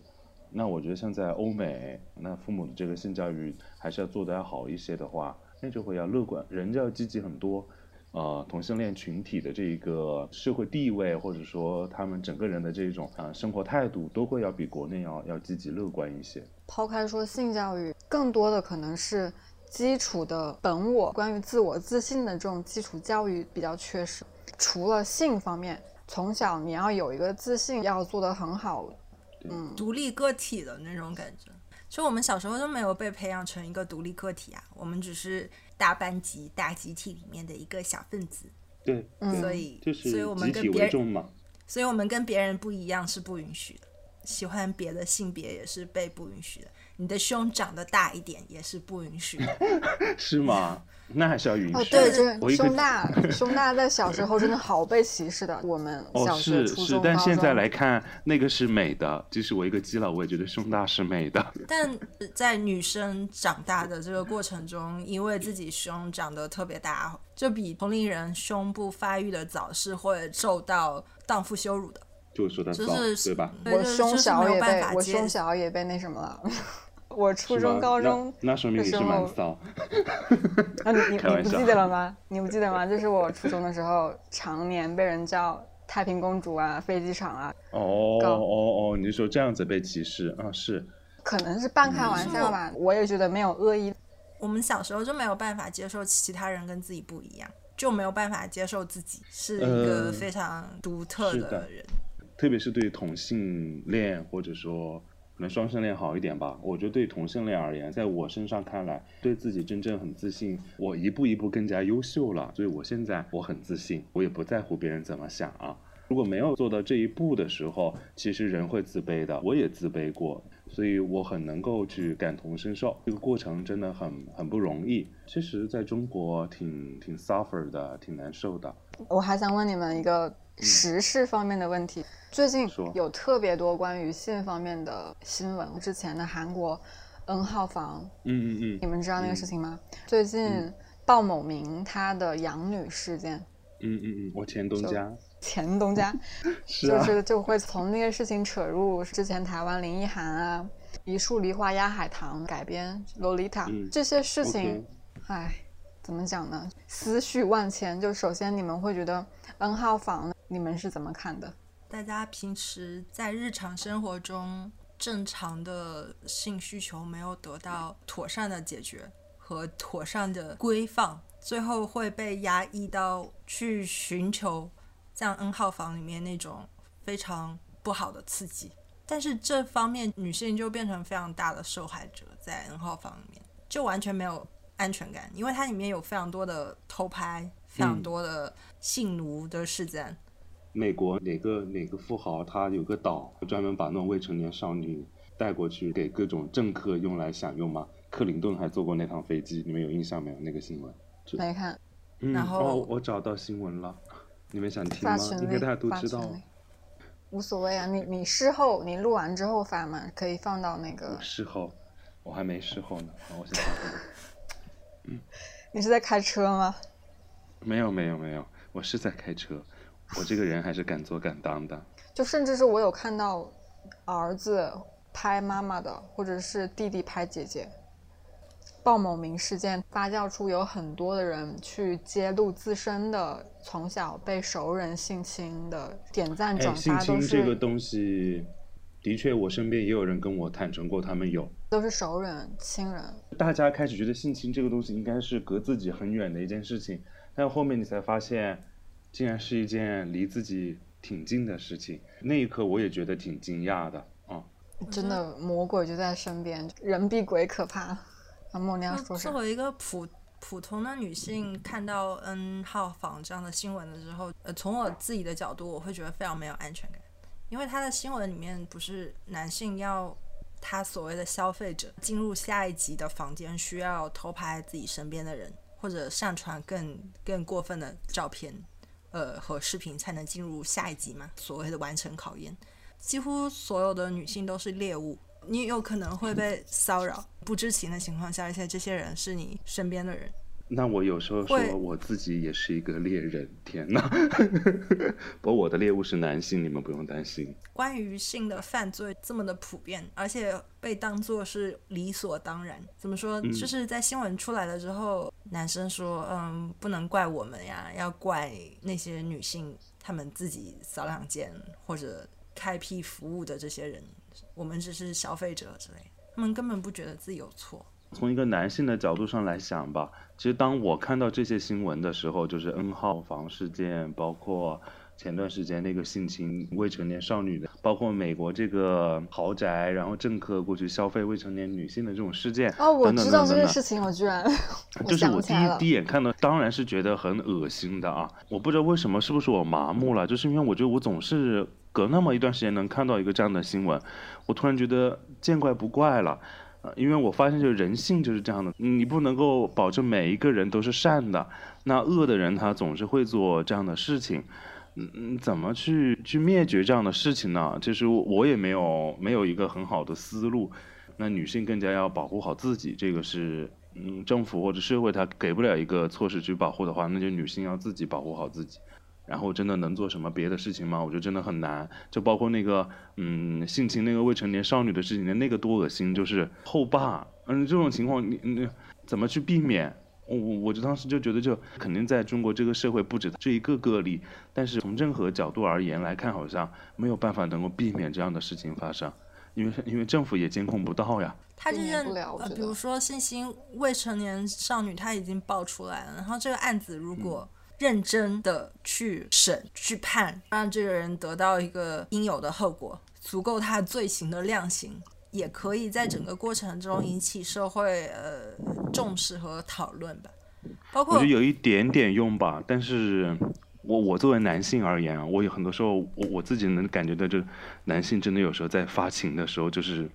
那我觉得像在欧美，那父母的这个性教育还是要做得要好一些的话，那就会要乐观，人就要积极很多。呃，同性恋群体的这一个社会地位，或者说他们整个人的这种啊生活态度，都会要比国内要要积极乐观一些。抛开说性教育，更多的可能是。基础的本我，关于自我自信的这种基础教育比较缺失。除了性方面，从小你要有一个自信，要做得很好，嗯，独立个体的那种感觉。其实我们小时候都没有被培养成一个独立个体啊，我们只是大班级、大集体里面的一个小分子。对，所以，就是所以我们跟别人，所以我们跟别人不一样是不允许的，喜欢别的性别也是被不允许的。你的胸长得大一点也是不允许的，是吗？那还是要允许。哦，对，就是胸大，胸大在小时候真的好被歧视的。我们小学、初中、但现在来看，那个是美的。即使我一个基佬，我也觉得胸大是美的。但在女生长大的这个过程中，因为自己胸长得特别大，就比同龄人胸部发育的早，是会受到荡妇羞辱的。就说他骚，对吧？我胸小也被我胸小也被那什么了。我初中、高中那说明你是蛮骚。啊，你你你不记得了吗？你不记得吗？就是我初中的时候，常年被人叫太平公主啊、飞机场啊。哦哦哦，你说这样子被歧视啊？是，可能是半开玩笑吧。我也觉得没有恶意。我们小时候就没有办法接受其他人跟自己不一样，就没有办法接受自己是一个非常独特的人。特别是对同性恋或者说。可能双性恋好一点吧。我觉得对同性恋而言，在我身上看来，对自己真正很自信，我一步一步更加优秀了。所以我现在我很自信，我也不在乎别人怎么想啊。如果没有做到这一步的时候，其实人会自卑的。我也自卑过，所以我很能够去感同身受。这个过程真的很很不容易。其实在中国挺挺 suffer 的，挺难受的。我还想问你们一个时事方面的问题。最近有特别多关于性方面的新闻。之前的韩国 N 号房，嗯嗯嗯，你们知道那个事情吗？最近鲍某明他的养女事件，嗯嗯嗯，我前东家，前东家，就是就会从那个事情扯入之前台湾林奕涵啊，一树梨花压海棠改编洛丽塔这些事情，唉，怎么讲呢？思绪万千。就首先你们会觉得 N 号房，你们是怎么看的？大家平时在日常生活中正常的性需求没有得到妥善的解决和妥善的规范，最后会被压抑到去寻求像 N 号房里面那种非常不好的刺激。但是这方面女性就变成非常大的受害者，在 N 号房里面就完全没有安全感，因为它里面有非常多的偷拍，非常多的性奴的事件。美国哪个哪个富豪他有个岛，专门把那种未成年少女带过去给各种政客用来享用吗？克林顿还坐过那趟飞机，你们有印象没有？那个新闻没看。然后我找到新闻了，你们想听吗？应该大家都知道。无所谓啊，你你事后你录完之后发嘛，可以放到那个。事后，我还没事后呢，我先发。嗯 你是在开车吗？没有没有没有，我是在开车。我这个人还是敢做敢当的。就甚至是我有看到儿子拍妈妈的，或者是弟弟拍姐姐。鲍某明事件发酵出有很多的人去揭露自身的从小被熟人性侵的点赞转发都侵这个东西，的确我身边也有人跟我坦诚过，他们有。都是熟人亲人。大家开始觉得性侵这个东西应该是隔自己很远的一件事情，但后面你才发现，竟然是一件离自己挺近的事情。那一刻我也觉得挺惊讶的啊。真的魔鬼就在身边，人比鬼可怕。啊，莫你要说作？为一个普普通的女性，看到 N 号房这样的新闻的时候，呃，从我自己的角度，我会觉得非常没有安全感，因为他的新闻里面不是男性要他所谓的消费者进入下一级的房间，需要偷拍自己身边的人，或者上传更更过分的照片，呃和视频才能进入下一集嘛？所谓的完成考验，几乎所有的女性都是猎物。你有可能会被骚扰，不知情的情况下，而且这些人是你身边的人。那我有时候说我自己也是一个猎人，天哪！不过我的猎物是男性，你们不用担心。关于性的犯罪这么的普遍，而且被当作是理所当然。怎么说？嗯就是在新闻出来了之后，男生说：“嗯，不能怪我们呀，要怪那些女性，她们自己扫两件或者开辟服务的这些人，我们只是消费者之类。”他们根本不觉得自己有错。从一个男性的角度上来想吧，其实当我看到这些新闻的时候，就是 N 号房事件，包括前段时间那个性侵未成年少女的，包括美国这个豪宅，然后政客过去消费未成年女性的这种事件，哦，我知道这件事情，我居然 就是我第一第一眼看到，当然是觉得很恶心的啊！我不知道为什么，是不是我麻木了？就是因为我觉得我总是隔那么一段时间能看到一个这样的新闻，我突然觉得见怪不怪了。呃，因为我发现，就是人性就是这样的，你不能够保证每一个人都是善的，那恶的人他总是会做这样的事情。嗯嗯，怎么去去灭绝这样的事情呢？其实我也没有没有一个很好的思路。那女性更加要保护好自己，这个是嗯政府或者社会它给不了一个措施去保护的话，那就女性要自己保护好自己。然后真的能做什么别的事情吗？我觉得真的很难。就包括那个嗯性侵那个未成年少女的事情，那个多恶心，就是后爸。嗯，这种情况你你怎么去避免？我我我就当时就觉得，就肯定在中国这个社会不止这一个个例，但是从任何角度而言来看，好像没有办法能够避免这样的事情发生，因为因为政府也监控不到呀。他这件避免不了呃，比如说性侵未成年少女，他已经爆出来了，然后这个案子如果认真的去审、去判，让这个人得到一个应有的后果，足够他罪行的量刑，也可以在整个过程中引起社会呃重视和讨论吧。包括我觉得有一点点用吧，但是我我作为男性而言啊，我有很多时候我我自己能感觉到，就男性真的有时候在发情的时候，就是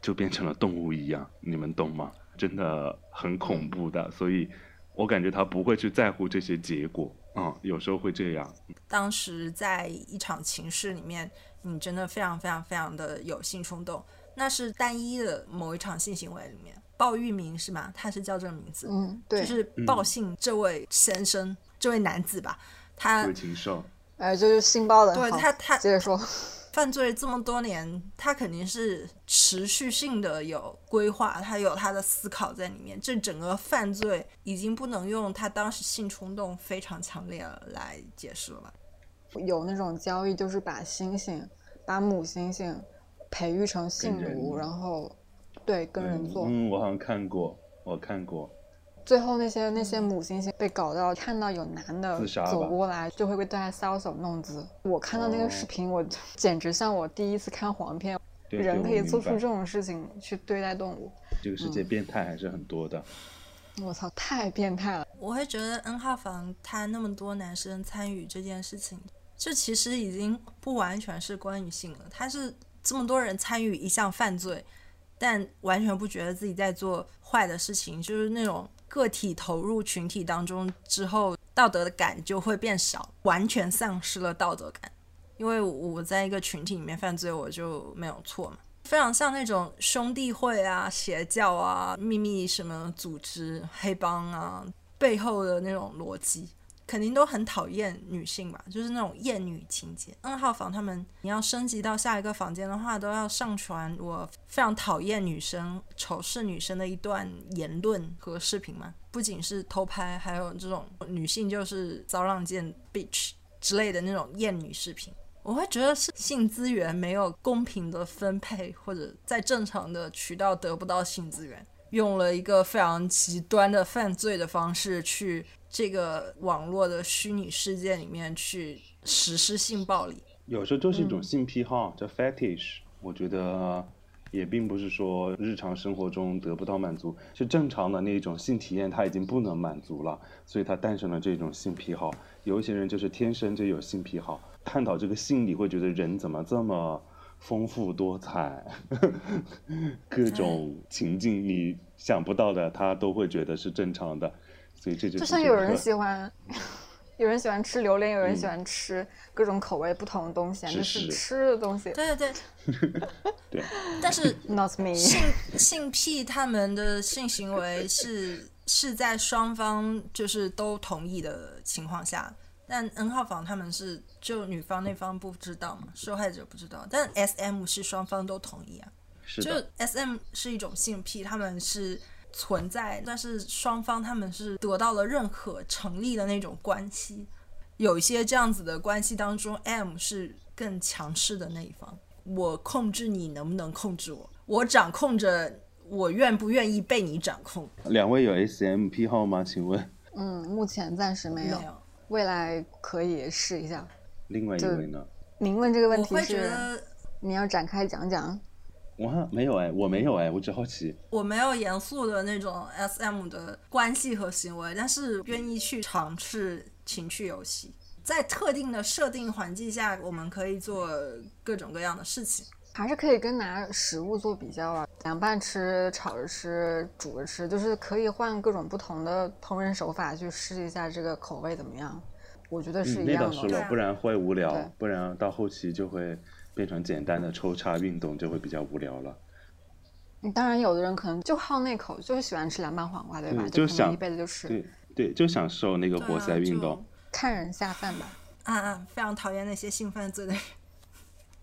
就变成了动物一样，你们懂吗？真的很恐怖的，所以我感觉他不会去在乎这些结果嗯、有时候会这样。当时在一场情事里面，你真的非常非常非常的有性冲动，那是单一的某一场性行为里面，鲍玉明是吗？他是叫这个名字，嗯，对，就是鲍姓这位先生，这位男子吧，他为禽兽，哎，这就是性暴的。对他他接着说，犯罪这么多年，他肯定是持续性的有规划，他有他的思考在里面。这整个犯罪已经不能用他当时性冲动非常强烈来解释了吧？有那种交易，就是把猩猩，把母猩猩培育成性奴，然后对跟人做。嗯，我好像看过，我看过。最后那些那些母猩猩被搞到看到有男的走过来，就会对他搔首弄姿。我看到那个视频，我简直像我第一次看黄片，人可以做出这种事情去对待动物。这个世界变态还是很多的。我操，太变态了！我会觉得 N 号房他那么多男生参与这件事情，这其实已经不完全是关于性了，他是这么多人参与一项犯罪，但完全不觉得自己在做坏的事情，就是那种个体投入群体当中之后，道德感就会变少，完全丧失了道德感。因为我在一个群体里面犯罪，我就没有错嘛。非常像那种兄弟会啊、邪教啊、秘密什么组织、黑帮啊背后的那种逻辑。肯定都很讨厌女性吧，就是那种厌女情节。N 号房他们，你要升级到下一个房间的话，都要上传我非常讨厌女生、仇视女生的一段言论和视频嘛。不仅是偷拍，还有这种女性就是骚浪贱 bitch 之类的那种厌女视频。我会觉得是性资源没有公平的分配，或者在正常的渠道得不到性资源，用了一个非常极端的犯罪的方式去。这个网络的虚拟世界里面去实施性暴力，有时候就是一种性癖好，叫 fetish。我觉得也并不是说日常生活中得不到满足，是正常的那种性体验他已经不能满足了，所以他诞生了这种性癖好。有一些人就是天生就有性癖好，探讨这个性你会觉得人怎么这么丰富多彩，各种情境你想不到的，他都会觉得是正常的。所以这就就像有人喜欢，有人喜欢吃榴莲，有人喜欢吃各种口味不同的东西，就是吃的东西。对对对，对。但是 not me 性性癖他们的性行为是是在双方就是都同意的情况下，但 N 号房他们是就女方那方不知道嘛，受害者不知道，但 SM 是双方都同意啊。是就 SM 是一种性癖，他们是。存在，但是双方他们是得到了认可、成立的那种关系。有一些这样子的关系当中，M 是更强势的那一方。我控制你，能不能控制我？我掌控着，我愿不愿意被你掌控？两位有 SM 癖好吗？请问？嗯，目前暂时没有，未来可以试一下。另外一位呢？您问这个问题是？你要展开讲讲。我没有哎，我没有哎，我只好奇。我没有严肃的那种 S M 的关系和行为，但是愿意去尝试情趣游戏。在特定的设定环境下，我们可以做各种各样的事情。还是可以跟拿食物做比较啊，凉拌吃、炒着吃、煮着吃，就是可以换各种不同的烹饪手法去试一下这个口味怎么样。我觉得是一样的。那倒是了，不然会无聊，不然到后期就会。变成简单的抽插运动就会比较无聊了。你当然，有的人可能就好那口，就是喜欢吃凉拌黄瓜，对吧？就想一辈子就吃。对对，就享受那个活塞运动。看人下饭吧。啊啊！非常讨厌那些性犯罪的人。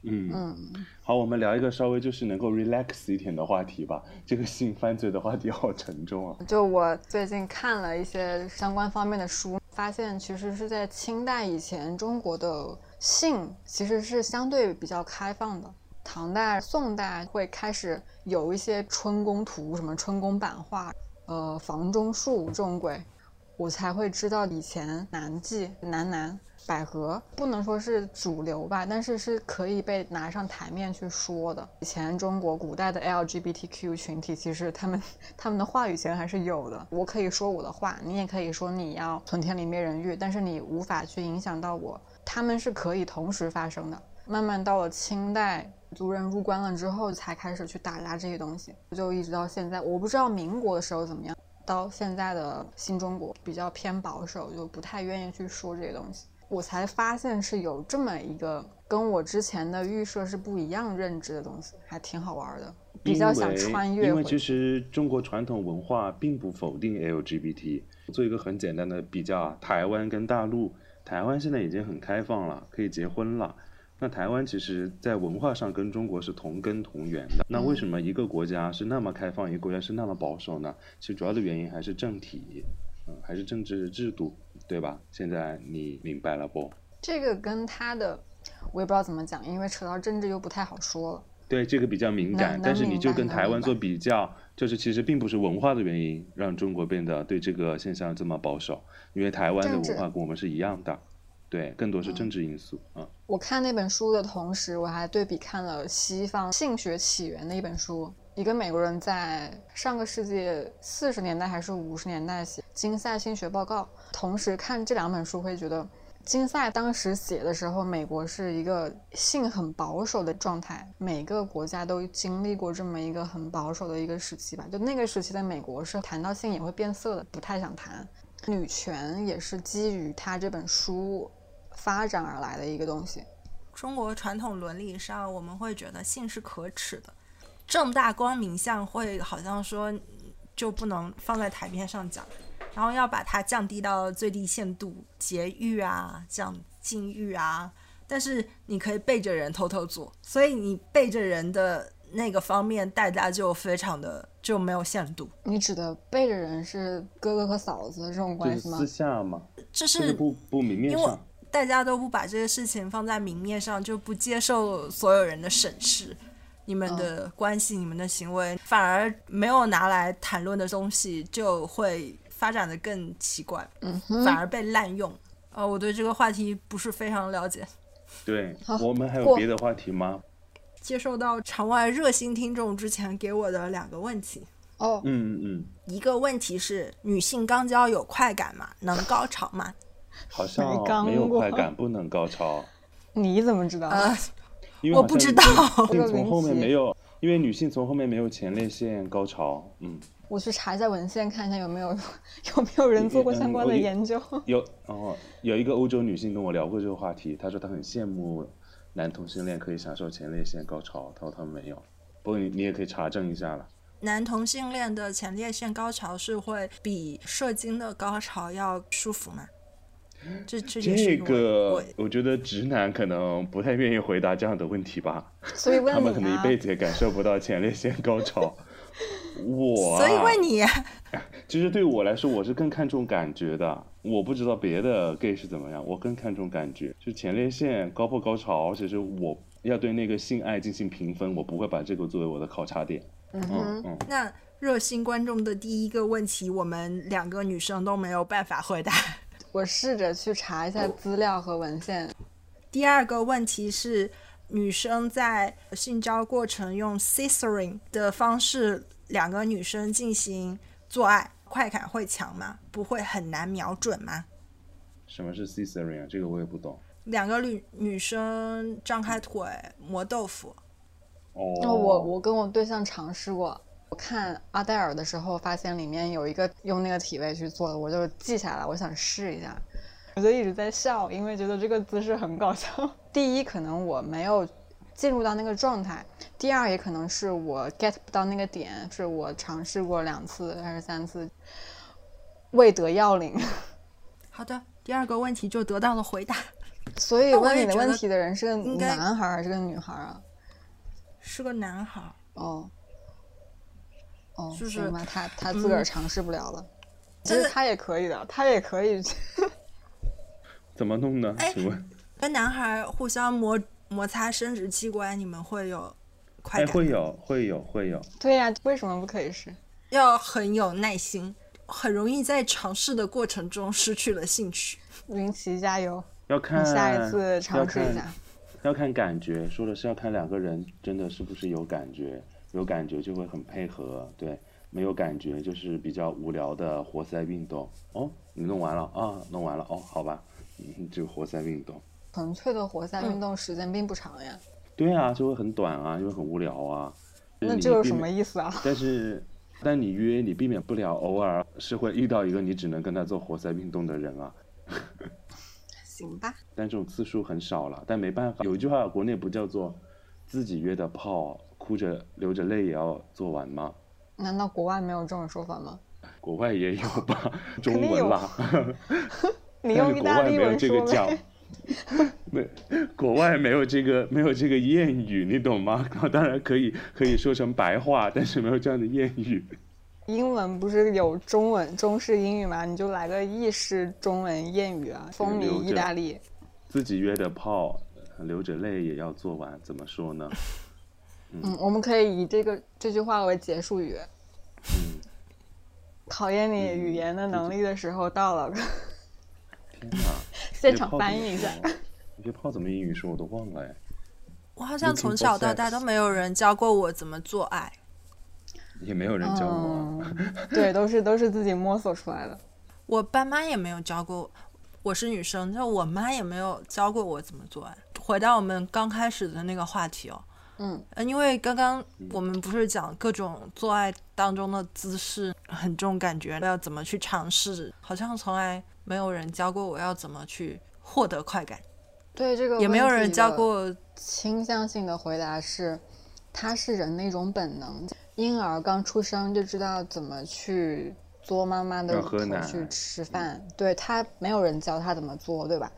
嗯嗯。好，我们聊一个稍微就是能够 relax 一点的话题吧。这个性犯罪的话题好沉重啊。就我最近看了一些相关方面的书，发现其实是在清代以前，中国的。性其实是相对比较开放的。唐代、宋代会开始有一些春宫图，什么春宫版画，呃，房中术这种鬼，我才会知道以前南妓、男男、百合不能说是主流吧，但是是可以被拿上台面去说的。以前中国古代的 LGBTQ 群体，其实他们他们的话语权还是有的。我可以说我的话，你也可以说你要存天理灭人欲，但是你无法去影响到我。他们是可以同时发生的。慢慢到了清代，族人入关了之后，才开始去打压这些东西，就一直到现在。我不知道民国的时候怎么样，到现在的新中国比较偏保守，就不太愿意去说这些东西。我才发现是有这么一个跟我之前的预设是不一样认知的东西，还挺好玩的。比较想穿越。因为其实中国传统文化并不否定 LGBT。做一个很简单的比较，台湾跟大陆。台湾现在已经很开放了，可以结婚了。那台湾其实，在文化上跟中国是同根同源的。那为什么一个国家是那么开放，一个国家是那么保守呢？其实主要的原因还是政体，嗯，还是政治制度，对吧？现在你明白了不？这个跟他的，我也不知道怎么讲，因为扯到政治又不太好说了。对，这个比较敏感，但是你就跟台湾做比较，就是其实并不是文化的原因让中国变得对这个现象这么保守，因为台湾的文化跟我们是一样的，对，更多是政治因素啊。我看那本书的同时，我还对比看了西方性学起源的一本书，一个美国人在上个世纪四十年代还是五十年代写《金赛性学报告》，同时看这两本书会觉得。金赛当时写的时候，美国是一个性很保守的状态。每个国家都经历过这么一个很保守的一个时期吧。就那个时期的美国是谈到性也会变色的，不太想谈。女权也是基于他这本书发展而来的一个东西。中国传统伦理上，我们会觉得性是可耻的。正大光明像会好像说就不能放在台面上讲，然后要把它降低到最低限度，节育啊，这样禁欲啊。但是你可以背着人偷偷做，所以你背着人的那个方面，大家就非常的就没有限度。你指的背着人是哥哥和嫂子这种关系吗就是私？下嘛，这这个是不不明面因为上。大家都不把这些事情放在明面上，就不接受所有人的审视，你们的关系、你们的行为，反而没有拿来谈论的东西，就会发展的更奇怪，嗯反而被滥用。呃，我对这个话题不是非常了解。对好，我们还有别的话题吗？接受到场外热心听众之前给我的两个问题，哦，嗯嗯嗯，一个问题是：女性肛交有快感吗？能高潮吗？好没像没有快感，不能高潮，你怎么知道？呃，因为我不知道女性从后面没有，因为女性从后面没有前列腺高潮。嗯，我去查一下文献，看一下有没有 有没有人做过相关的研究。有哦，有一个欧洲女性跟我聊过这个话题，她说她很羡慕男同性恋可以享受前列腺高潮，他说他们没有。不过你你也可以查证一下了。男同性恋的前列腺高潮是会比射精的高潮要舒服吗？这这这个我我觉得直男可能不太愿意回答这样的问题吧，所以问 他们可能一辈子也感受不到前列腺高潮。我、啊，所以问你，其实对我来说，我是更看重感觉的。我不知道别的 gay 是怎么样，我更看重感觉。就前列腺高不高潮，其实我要对那个性爱进行评分，我不会把这个作为我的考察点。嗯嗯哼，嗯，那热心观众的第一个问题，我们两个女生都没有办法回答。我试着去查一下资料和文献。第二个问题是，女生在性交过程用 scissoring 的方式，两个女生进行做爱，快感会强吗？不会很难瞄准吗？什么是 cesarean？这个我也不懂。两个女女生张开腿磨豆腐，哦，那我我跟我对象尝试过，我看阿黛尔的时候，发现里面有一个用那个体位去做的，我就记下来，我想试一下，我就一直在笑，因为觉得这个姿势很搞笑。第一，可能我没有进入到那个状态；第二，也可能是我 get 不到那个点，是我尝试过两次还是三次，未得要领。好的，第二个问题就得到了回答，所以问你的问题的人是个男孩儿还是个女孩儿啊？是个男孩儿。哦，哦，就是他他自个儿尝试不了了。其实他也可以的，他也可以。怎么弄呢？哎请问？跟男孩互相摩摩擦生殖器官，你们会有快哎，感？会有，会有，会有。对呀、为什么不可以试？要很有耐心，很容易在尝试的过程中失去了兴趣。云奇加油，要看下一次尝试一下。要看感觉，说的是要看两个人真的是不是有感觉，有感觉就会很配合，对，没有感觉就是比较无聊的活塞运动。哦，你弄完了啊？弄完了哦，好吧，嗯，就活塞运动。纯粹的活塞嗯运动时间并不长呀，对啊，就会很短啊，因为很无聊啊。那这有什么意思啊？但是，但你约你避免不了，偶尔是会遇到一个你只能跟他做活塞运动的人啊。行吧，但这种次数很少了，但没办法。有一句话，国内不叫做“自己约的炮，哭着流着泪也要做完”吗？难道国外没有这种说法吗？国外也有吧，中文啦。你用意大利外没有文说这个讲呗。，没，国外没有这个没有这个谚语，你懂吗？当然可以可以说成白话，但是没有这样的谚语。英文不是有中文中式英语吗？你就来个意式中文谚语啊，风靡意大利。自己约的炮，流着泪也要做完，怎么说呢？嗯，我们可以以这个这句话为结束语。嗯，考验你语言的能力的时候到了，天哪！现场翻译一下。怎么说。这炮怎么英语说我都忘了哎。我好像从小到大都没有人教过我怎么做爱。也没有人教我。嗯，对，都是都是自己摸索出来的。我爸妈也没有教过我，我是女生，就我妈也没有教过我怎么做爱。回到我们刚开始的那个话题哦，嗯，呃，因为刚刚我们不是讲各种做爱当中的姿势很重感觉，要怎么去尝试，好像从来没有人教过我要怎么去获得快感，对这个也没有人教过。倾向性的回答是，它是人的一种本能。婴儿刚出生就知道怎么去嘬妈妈的头去吃饭，对他没有人教他怎么做，对吧？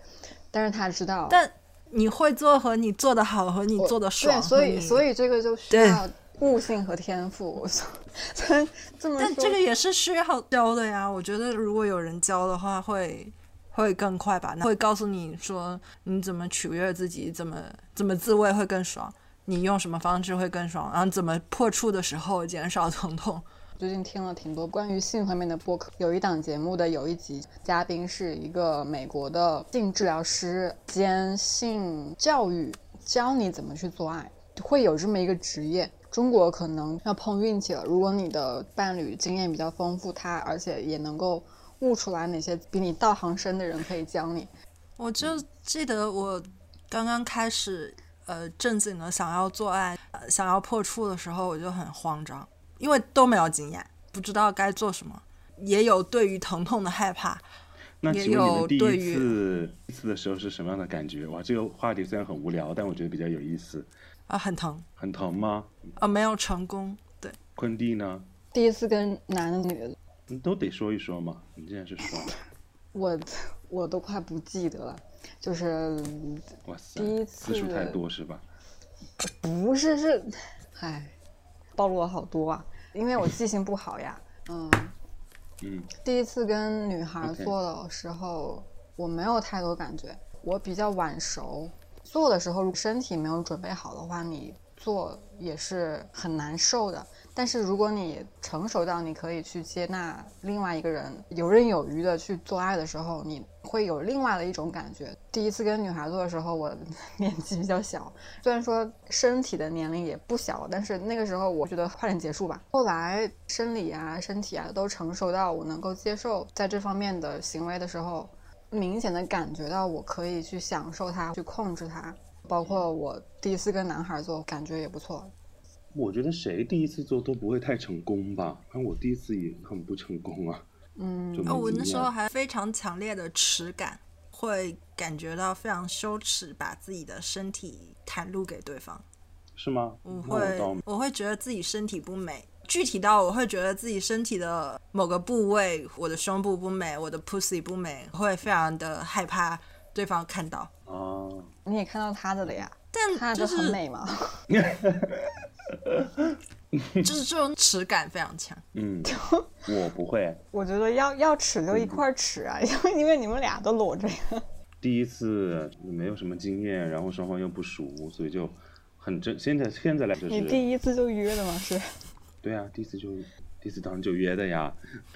但是他知道，但你会做和你做的好和你做的爽对，所以所以这个就需要悟性和天赋。所以这么，但这个也是需要教的呀。我觉得如果有人教的话会，会更快吧。会告诉你说你怎么取悦自己，怎么怎么自慰会更爽，你用什么方式会更爽，然后怎么破处的时候减少疼痛。最近听了挺多关于性方面的播客，有一档节目的有一集嘉宾是一个美国的性治疗师兼性教育，教你怎么去做爱，会有这么一个职业。中国可能要碰运气了，如果你的伴侣经验比较丰富，他而且也能够悟出来哪些比你道行深的人可以教你。我就记得我刚刚开始呃正经的想要做爱、呃想要破处的时候，我就很慌张，因为都没有经验，不知道该做什么，也有对于疼痛的害怕。也那请问你有们第一对于次第一次的时候是什么样的感觉？哇，这个话题虽然很无聊，但我觉得比较有意思。啊，很疼，很疼吗？啊，没有成功，对，昆弟呢？第一次跟男的女的，你都得说一说嘛。你既然是说，我我都快不记得了，就是哇塞，第一次次数太多是吧？不是是，唉，暴露了好多啊，因为我记性不好呀。嗯，嗯，第一次跟女孩做的时候我没有太多感觉，我比较晚熟。做的时候，如果身体没有准备好的话，你做也是很难受的。但是如果你成熟到你可以去接纳另外一个人，游刃有余的去做爱的时候，你会有另外的一种感觉。第一次跟女孩做的时候，我 年纪比较小，虽然说身体的年龄也不小，但是那个时候我觉得快点结束吧。后来生理啊、身体啊都成熟到我能够接受在这方面的行为的时候，明显的感觉到我可以去享受它，去控制它。包括我第一次跟男孩做，感觉也不错。我觉得谁第一次做都不会太成功吧？反正我第一次也很不成功啊。嗯我那时候还非常强烈的耻感，会感觉到非常羞耻，把自己的身体袒露给对方。是吗？我会我会觉得自己身体不美，具体到我会觉得自己身体的某个部位，我的胸部不美，我的 pussy 不美，会非常的害怕对方看到。哦，你也看到他的了呀，但他是很美嘛。就是这种耻感非常强。嗯，我不会。我觉得要要耻就一块儿耻啊，因为因为你们俩都裸着呀。第一次没有什么经验，然后双方又不熟，所以就很正。现在现在来就你，第一次就约的吗？是？对啊，第一次就第一次当然就约的呀。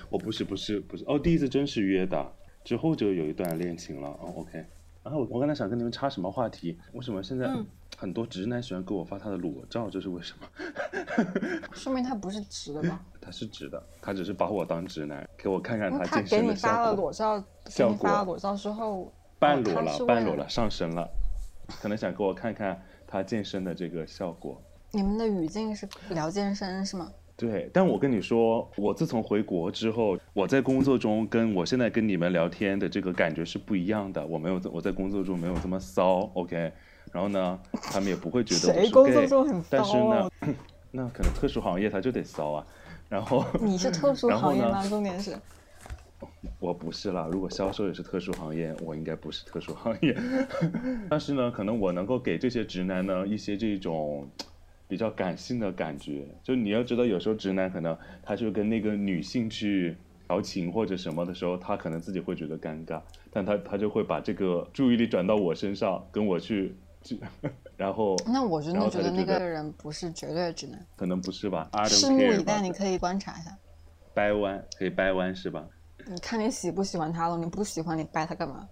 我不是不是不是哦，第一次真是约的，之后就有一段恋情了。哦，OK。然后我我刚才想跟你们插什么话题？为什么现在嗯很多直男喜欢给我发他的裸照？这是为什么？说明他不是直的吧？他是直的，他只是把我当直男，给我看看他健身给你发的效果。了裸照，给效你发了果裸照之后，半裸了半裸了，上身了，可能想给我看看他健身的这个效果。你们的语境是聊健身是吗？对，但我跟你说，我自从回国之后，我在工作中跟我现在跟你们聊天的这个感觉是不一样的。我没有在我在工作中没有这么骚，OK。然后呢，他们也不会觉得我工作中很但是呢，那可能特殊行业他就得骚啊。然后你是特殊 行业吗？重点是，我不是啦，如果销售也是特殊行业，我应该不是特殊行业。但是呢，可能我能够给这些直男呢一些这种比较感性的感觉。就你要知道，有时候直男可能他就跟那个女性去调情或者什么的时候，他可能自己会觉得尴尬，但他他就会把这个注意力转到我身上，跟我去去，然后那我真的觉得那个人不是绝对直男。可能不是吧拭目以待，你可以观察一下。掰弯可以掰弯是吧？你看你喜不喜欢他了，你不喜欢你掰他干嘛？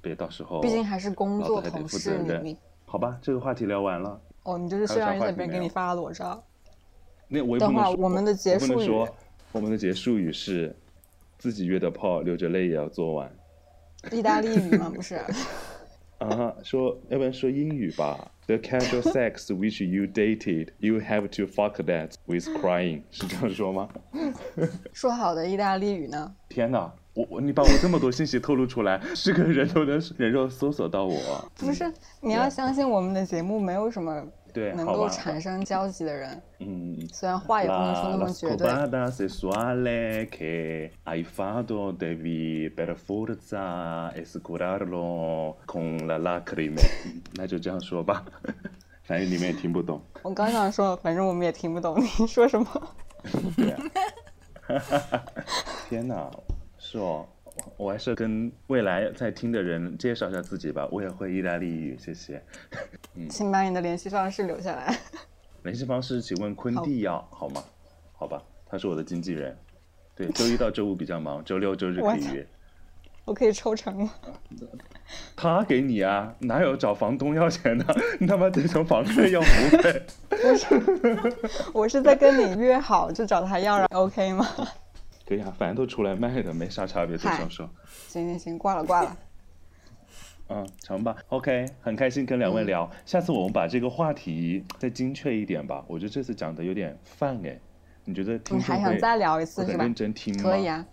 别到时候毕竟还是工作同事，好吧，这个话题聊完了。哦，你就是还有啥虽然在话题没有别人给你发了裸照，那我也等会我们的结束语我们的结束语是自己约的炮，流着泪也要做完。意大利语吗？不是，啊哈，说要不然说英语吧。The casual sex which you dated, you have to fuck that with crying，是这样说吗？说好的意大利语呢？天哪，我我你把我这么多信息透露出来，是个人都能人肉搜索到我。不是，你要相信我们的节目没有什么对能够产生交集的人嗯虽然话也不能说那么绝对。那就这样说吧反正你们也听不懂。我刚想说反正我们也听不懂你说什么？天呐是哦。我还是跟未来在听的人介绍一下自己吧。我也会意大利语，谢谢。请把你的联系方式留下来。联系方式请问昆蒂要好吗？好吧，他是我的经纪人。对，周一到周五比较忙，周六周日可以约。我可以抽成吗？他给你啊，哪有找房东要钱的？你他妈得从房客要服务费。不是，我是在跟你约好就找他要了，OK 吗？可以啊，反正都出来卖的，没啥差别，对嗨销售。行行行，挂了挂了。嗯，成吧。OK，很开心跟两位聊。下次我们把这个话题再精确一点吧。我觉得这次讲的有点泛哎，你觉得听你还想再聊一次是吧会很认？真听吗？可以啊，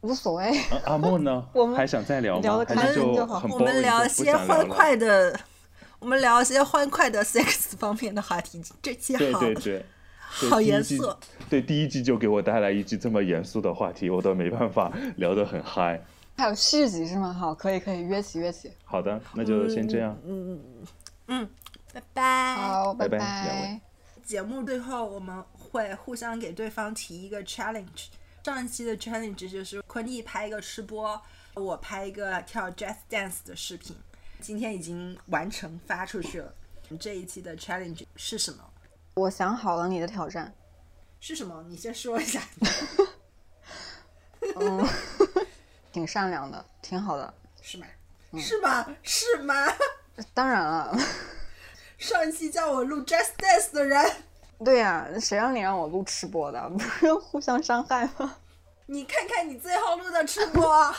无所谓。啊。阿莫呢？我们还想再聊吗？聊得开还是心就好我们聊一些欢快的，我们聊一些欢快的 sex 方面的话题。这期好对对。对好严肃对，第一季就给我带来一季这么严肃的话题，我都没办法聊得很嗨。还有续集是吗？好，可以可以，约起约起。好的，那就先这样。嗯嗯嗯拜拜。好，拜拜拜两位 节目最后我们会互相给对方提一个 challenge。上一期的 challenge 就是昆弟拍一个吃播，我拍一个跳 jazz dance 的视频。今天已经完成发出去了。这一期的 challenge 是什么？我想好了你的挑战。是什么？你先说一下。嗯，挺善良的，挺好的。是吗？是吗？是吗？当然了，上一期叫我录 Just Dance 的人，对呀、谁让你让我录吃播的？不是互相伤害吗？你看看你最后录的吃播。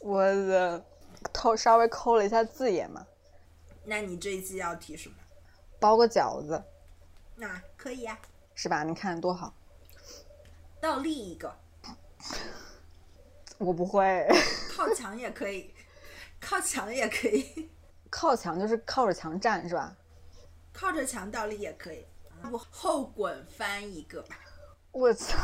我的偷稍微抠了一下字眼嘛，那你这一期要提什么？包个饺子那可以呀、是吧？你看多好。倒立一个，我不会，靠墙也可以，靠墙也可以，靠墙就是靠着墙站是吧？靠着墙倒立也可以。我后滚翻一个吧。我操！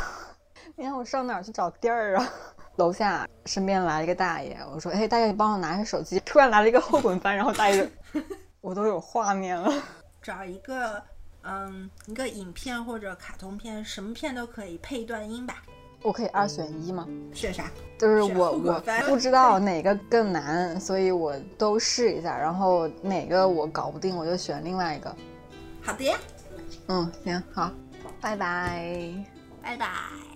你让我上哪儿去找地儿啊？楼下身边来了一个大爷，我说：“哎，大爷，你帮我拿一下手机。”突然来了一个后滚翻，然后大爷就，我都有画面了。找一个，嗯，一个影片或者卡通片，什么片都可以，配一段音吧。我可以二选一吗？选啥？就是我我不知道哪个更难，所以我都试一下，然后哪个我搞不定，我就选另外一个。好的呀，嗯，行，好，拜拜。拜拜。拜。